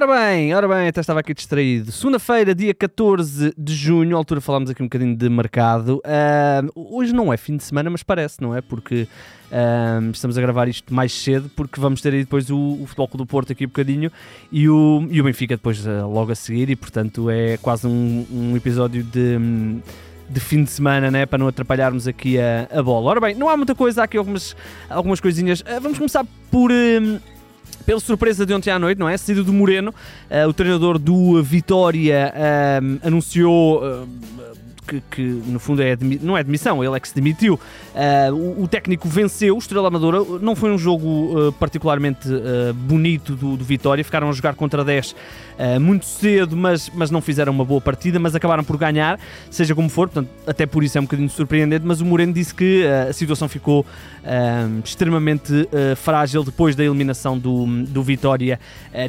Ora bem, ora bem, até estava aqui distraído. Segunda-feira, dia 14 de junho, à altura falámos aqui um bocadinho de mercado. Uh, hoje não é fim de semana, mas parece, não é? Porque uh, estamos a gravar isto mais cedo, porque vamos ter aí depois o, o Futebol do Porto aqui um bocadinho e o, e o Benfica depois uh, logo a seguir, e portanto é quase um, um episódio de. de fim de semana, né, para não atrapalharmos aqui a, a bola. Ora bem, não há muita coisa, há aqui algumas, algumas coisinhas. Vamos começar por, uh, pela surpresa de ontem à noite, não é? Saída do Moreno, uh, o treinador do Vitória uh, anunciou. Uh, que, que, no fundo é não é admissão, ele é que se demitiu. Uh, o, o, técnico venceu o Estrela Amadora. Não foi um jogo uh, particularmente uh, bonito do, do, Vitória. Ficaram a jogar contra 10 muito cedo, mas, mas não fizeram uma boa partida. Mas acabaram por ganhar, seja como for. Portanto, até por isso é um bocadinho surpreendente. Mas o Moreno disse que a situação ficou extremamente frágil depois da eliminação do, do Vitória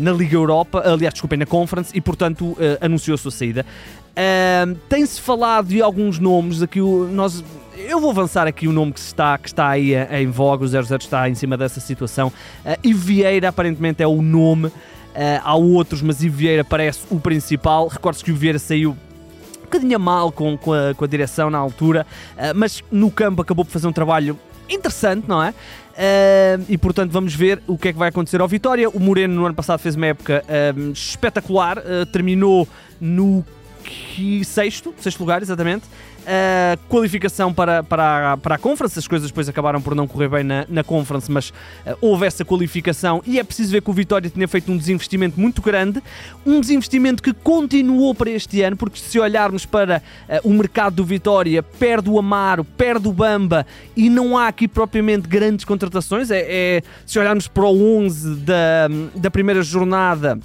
na Liga Europa. Aliás, desculpem, na Conference. E portanto anunciou a sua saída. Uh, Tem-se falado de alguns nomes aqui. Nós, eu vou avançar aqui o nome que está, que está aí em voga. O 00 está em cima dessa situação. Uh, e Vieira aparentemente é o nome. Uh, há outros, mas Vieira parece o principal. Recordo-se que o Vieira saiu um bocadinho mal com, com, a, com a direção na altura, uh, mas no campo acabou por fazer um trabalho interessante, não é? Uh, e portanto vamos ver o que é que vai acontecer ao Vitória. O Moreno no ano passado fez uma época espetacular, uh, terminou no sexto, sexto lugar, exatamente. Uh, qualificação para, para, a, para a Conference, as coisas depois acabaram por não correr bem na, na Conference, mas uh, houve essa qualificação. E é preciso ver que o Vitória tinha feito um desinvestimento muito grande, um desinvestimento que continuou para este ano, porque se olharmos para uh, o mercado do Vitória, perde o Amaro, perde o Bamba e não há aqui propriamente grandes contratações, é, é se olharmos para o 11 da, da primeira jornada,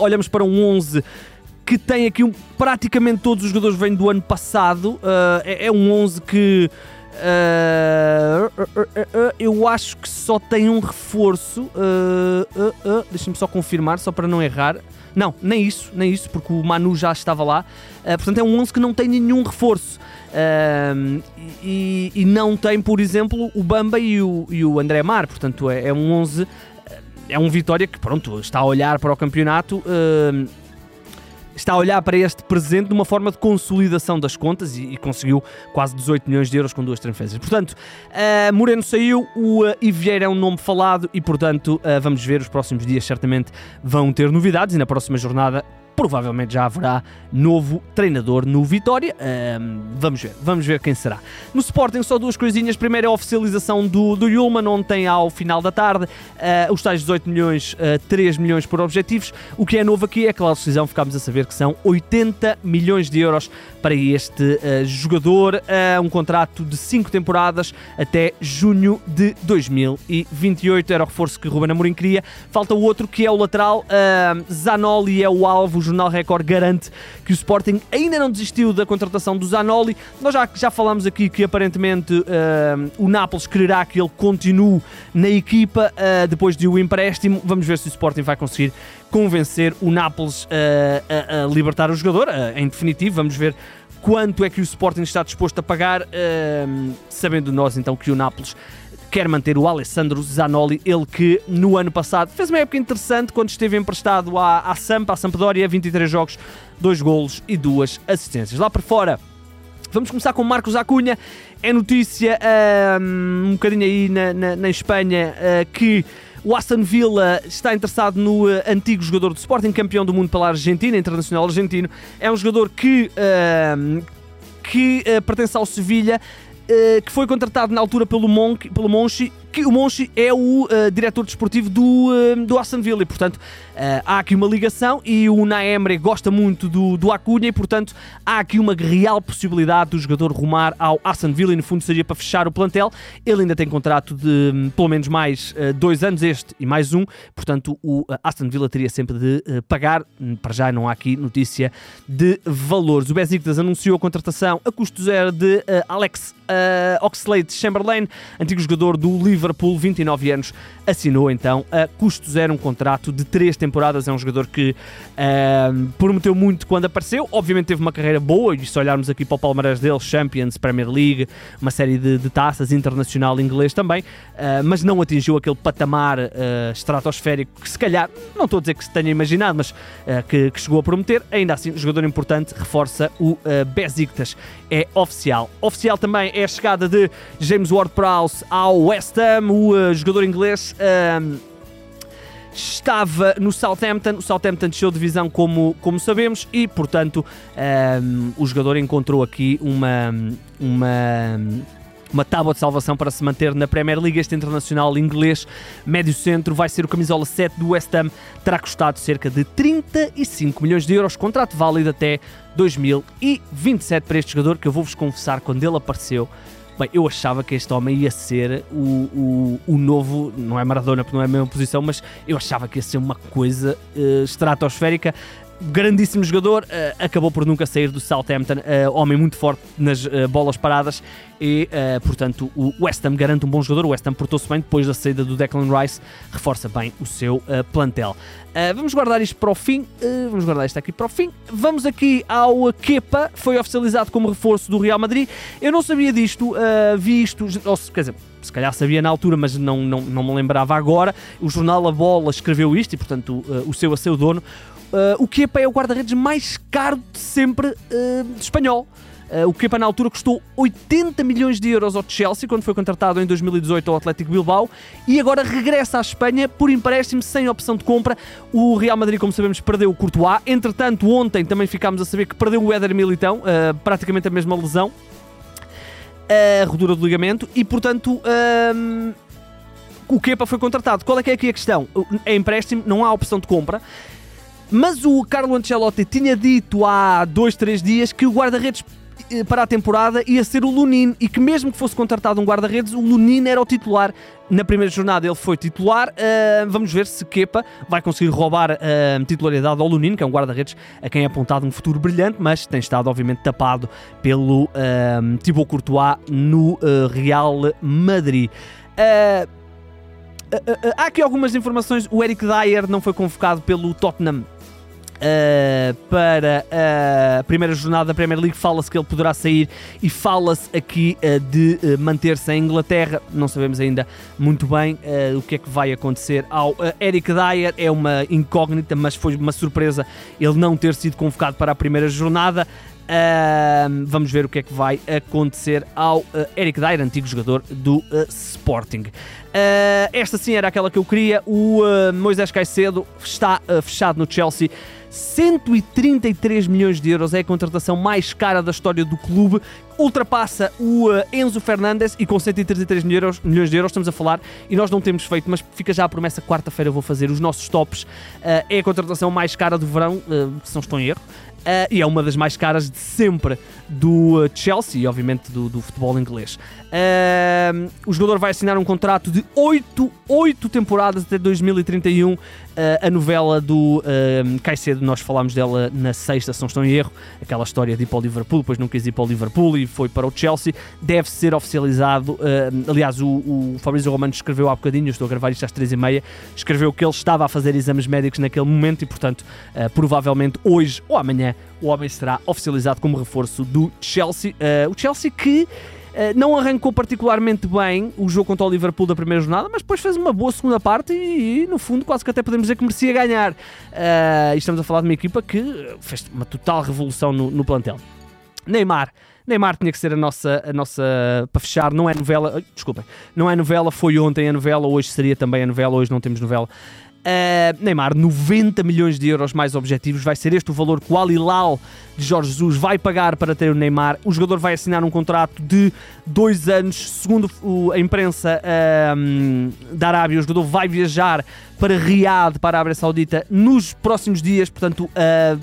olhamos para um 11 que tem aqui um, praticamente todos os jogadores vêm do ano passado. Uh, é, é, um 11 que uh, eu acho que só tem um reforço. Uh, Deixa-me só confirmar, só para não errar. Não, nem isso, nem isso, porque o Manu já estava lá. portanto, é um 11 que não tem nenhum reforço. E, e, não tem, por exemplo, o Bamba e o, e o André Mar. Portanto, é, é um 11 é um Vitória que pronto, está a olhar para o campeonato uh, está a olhar para este presente de uma forma de consolidação das contas e, e conseguiu quase 18 milhões de euros com duas transferências. Portanto, uh, Moreno saiu, o uh, Ivieira é um nome falado e, portanto, uh, vamos ver, os próximos dias certamente vão ter novidades e na próxima jornada provavelmente já haverá novo treinador no Vitória. Um, vamos ver, vamos ver quem será. No Sporting, só duas coisinhas. Primeiro, a oficialização do, do Yulman, ontem ao final da tarde, uh, os tais 18 milhões, uh, 3 milhões por objetivos. O que é novo aqui é que a decisão ficámos a saber que são 80 milhões de euros para este uh, jogador, uh, um contrato de 5 temporadas até junho de 2028. Era o reforço que Ruben Amorim queria. Falta o outro que é o lateral. Zanoli é o alvo. Jornal Record garante que o Sporting ainda não desistiu da contratação do Zanoli. Nós já, já falamos aqui que aparentemente o Nápoles quererá que ele continue na equipa depois de o empréstimo. Vamos ver se o Sporting vai conseguir convencer o Nápoles a, a, a libertar o jogador. em definitivo, vamos ver quanto é que o Sporting está disposto a pagar, sabendo nós então que o Nápoles quer manter o Alessandro Zanoli, ele que no ano passado fez uma época interessante quando esteve emprestado à, à Sampa, à Sampdoria, 23 jogos, 2 golos e 2 assistências. Lá por fora, vamos começar com Marcos Acunha, é notícia um, um bocadinho aí na, na, na Espanha uh, que o Aston Villa está interessado no uh, antigo jogador do Sporting, campeão do mundo pela Argentina, internacional argentino. É um jogador que, uh, que uh, pertence ao Sevilha, que foi contratado na altura pelo, pelo Monchi que o Monchi é o uh, diretor desportivo do, uh, do Aston Villa e, portanto, uh, há aqui uma ligação e o Naemre gosta muito do, do Acunha e, portanto, há aqui uma real possibilidade do jogador rumar ao Aston Villa e, no fundo, seria para fechar o plantel. Ele ainda tem contrato de um, pelo menos mais dois anos, este e mais um, portanto, o Aston Villa teria sempre de pagar. Hum, para já não há aqui notícia de valores. O Besiktas anunciou a contratação a custo zero de Alex Oxlade Chamberlain, antigo jogador do Liverpool Liverpool, 29 anos, assinou então a custo zero um contrato de três temporadas. É um jogador que uh, prometeu muito quando apareceu. Obviamente teve uma carreira boa, e se olharmos aqui para o palmarés dele, Champions, Premier League, uma série de, de taças, internacional inglês também, uh, mas não atingiu aquele patamar uh, estratosférico que se calhar, não estou a dizer que se tenha imaginado, mas que, que, chegou a prometer. Ainda assim, jogador importante, reforça o Besiktas. É oficial. Oficial também é a chegada de James Ward-Prowse ao West Ham, o jogador inglês estava no Southampton. O Southampton desceu divisão, como, como sabemos, e portanto um, o jogador encontrou aqui uma. uma uma tábua de salvação para se manter na Premier League. Este internacional inglês, médio centro, vai ser o camisola 7 do West Ham. Terá custado cerca de 35 milhões de euros, contrato válido até 2027 para este jogador, que eu vou-vos confessar, quando ele apareceu, Bem, eu achava que este homem ia ser o, o, o, novo, não é Maradona porque não é a mesma posição, mas eu achava que ia ser uma coisa uh, estratosférica grandíssimo jogador, uh, acabou por nunca sair do Southampton, uh, homem muito forte nas uh, bolas paradas e, portanto, o West Ham garante um bom jogador. O West Ham portou-se bem depois da saída do Declan Rice, reforça bem o seu plantel. vamos guardar isto para o fim, vamos guardar isto aqui para o fim. Vamos aqui ao Kepa, foi oficializado como reforço do Real Madrid. Eu não sabia disto, vi isto, ou, quer dizer, se calhar sabia na altura, mas não, não, não me lembrava agora. O jornal A Bola escreveu isto e, portanto, o seu a seu dono. Uh, o Kepa é o guarda-redes mais caro de sempre uh, espanhol. Uh, o Kepa na altura custou 80 milhões de euros ao Chelsea quando foi contratado em 2018 ao Atlético Bilbao e agora regressa à Espanha por empréstimo sem opção de compra. O Real Madrid, como sabemos, perdeu o Courtois. Entretanto, ontem também ficámos a saber que perdeu o Éder Militão, uh, praticamente a mesma lesão, a rodura do ligamento e, portanto, uh, o Kepa foi contratado. Qual é que é aqui a questão? É empréstimo, não há opção de compra. Mas o Carlo Ancelotti tinha dito há dois, três dias que o guarda-redes eh, para a temporada ia ser o Lunin e que mesmo que fosse contratado um guarda-redes, o Lunin era o titular. Na primeira jornada ele foi titular. Uh, vamos ver se Kepa vai conseguir roubar a uh, titularidade ao Lunin, que é um guarda-redes a quem é apontado um futuro brilhante, mas tem estado obviamente tapado pelo uh, Thibaut Courtois no Real Madrid. há aqui algumas informações. O Eric Dyer não foi convocado pelo Tottenham Uh, para a primeira jornada da Premier League. Fala-se que ele poderá sair e fala-se aqui uh, de uh, manter-se em Inglaterra. Não sabemos ainda muito bem o que é que vai acontecer ao Eric Dyer. É uma incógnita, mas foi uma surpresa ele não ter sido convocado para a primeira jornada. Uh, vamos ver o que é que vai acontecer ao uh, Eric Dyer, antigo jogador do uh, Sporting. esta sim era aquela que eu queria. O Moisés Caicedo está fechado no Chelsea. 133 milhões de euros é a contratação mais cara da história do clube, ultrapassa o Enzo Fernandes e com 133 milhões, milhões de euros estamos a falar e nós não temos feito, mas fica já a promessa, quarta-feira vou fazer os nossos tops, é a contratação mais cara do verão, se não estou em erro, Uh, e é uma das mais caras de sempre do Chelsea e, obviamente, do, do futebol inglês. Uh, o jogador vai assinar um contrato de 8, 8 temporadas até 2031. Uh, a novela do uh, Caicedo, nós falámos dela na sexta, se não estou em erro, aquela história de ir para o Liverpool, depois não quis ir para o Liverpool e foi para o Chelsea. Deve ser oficializado. aliás, o, o Fabrício Romano escreveu há bocadinho, estou a gravar isto às 3h30, escreveu que ele estava a fazer exames médicos naquele momento e, portanto, provavelmente hoje ou amanhã o homem será oficializado como reforço do Chelsea. Uh, o Chelsea que uh, não arrancou particularmente bem o jogo contra o Liverpool da primeira jornada, mas depois fez uma boa segunda parte e, e no fundo, quase que até podemos dizer que merecia ganhar. Uh, e estamos a falar de uma equipa que fez uma total revolução no, no plantel. Neymar. Neymar tinha que ser a nossa, a nossa para fechar, não é novela, desculpem, não é novela, foi ontem a novela, hoje seria também a novela, hoje não temos novela. Uh, Neymar, 90 milhões de euros mais objetivos, vai ser este o valor que o Al de Jorge Jesus vai pagar para ter o Neymar. O jogador vai assinar um contrato de dois anos, segundo a imprensa uh, da Arábia, o jogador vai viajar para Riad, para a Arábia Saudita, nos próximos dias, portanto, uh,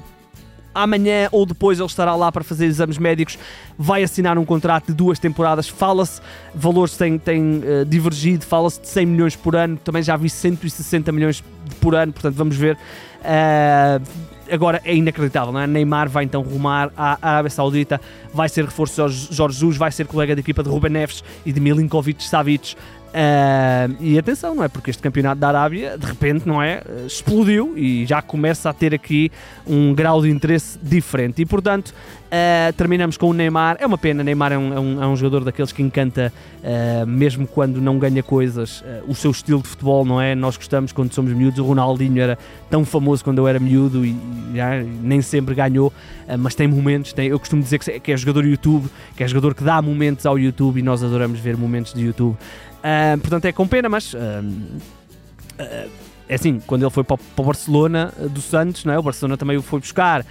amanhã ou depois ele estará lá para fazer exames médicos, vai assinar um contrato de duas temporadas. Fala-se, valores têm, têm uh, divergido, fala-se de 100 milhões por ano, também já vi 160 milhões por ano, portanto vamos ver. Uh, agora é inacreditável, não é? Neymar vai então rumar à Arábia Saudita, vai ser reforço de Jorge Jesus, vai ser colega da equipa de Ruben Neves e de Milinkovic Savic. Uh, e atenção, não é? Porque este campeonato da Arábia, de repente, não é? Explodiu e já começa a ter aqui um grau de interesse diferente. E portanto, uh, terminamos com o Neymar. É uma pena, Neymar é um, é um, é um jogador daqueles que encanta, uh, mesmo quando não ganha coisas, o seu estilo de futebol, não é? Nós gostamos quando somos miúdos. O Ronaldinho era tão famoso quando eu era miúdo e, já, nem sempre ganhou, mas tem momentos. Tem, eu costumo dizer que é jogador YouTube, que é jogador que dá momentos ao YouTube e nós adoramos ver momentos de YouTube. Uh, portanto, é com pena, mas. Uh, uh, é assim, quando ele foi para, o Barcelona do Santos, não é? o Barcelona também o foi buscar,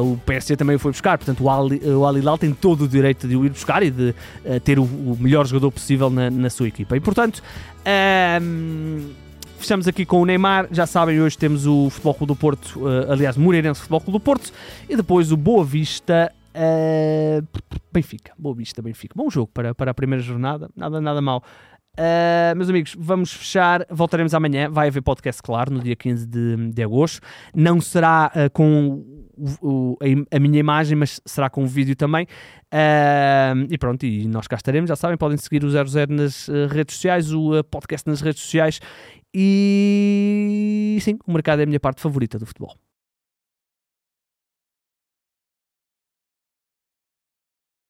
o PSG também o foi buscar, portanto o Al, o tem todo o direito de o ir buscar e de ter o, o, melhor jogador possível na, na sua equipa. E portanto, fechamos aqui com o Neymar. Já sabem, hoje temos o Futebol Clube do Porto, aliás, o Moreirense Futebol Clube do Porto, e depois o Boa Vista Uh, Benfica, Boa Vista, Benfica. Bom jogo para, para a primeira jornada, nada, nada mal. Uh, meus amigos, vamos fechar. Voltaremos amanhã. Vai haver podcast, claro, no dia 15 de, de agosto. Não será uh, com o, o, a, a, minha imagem, mas será com o vídeo também. Uh, e pronto, e nós cá estaremos. Já sabem, podem seguir o 00 nas redes sociais, o podcast nas redes sociais. E sim, o mercado é a minha parte favorita do futebol.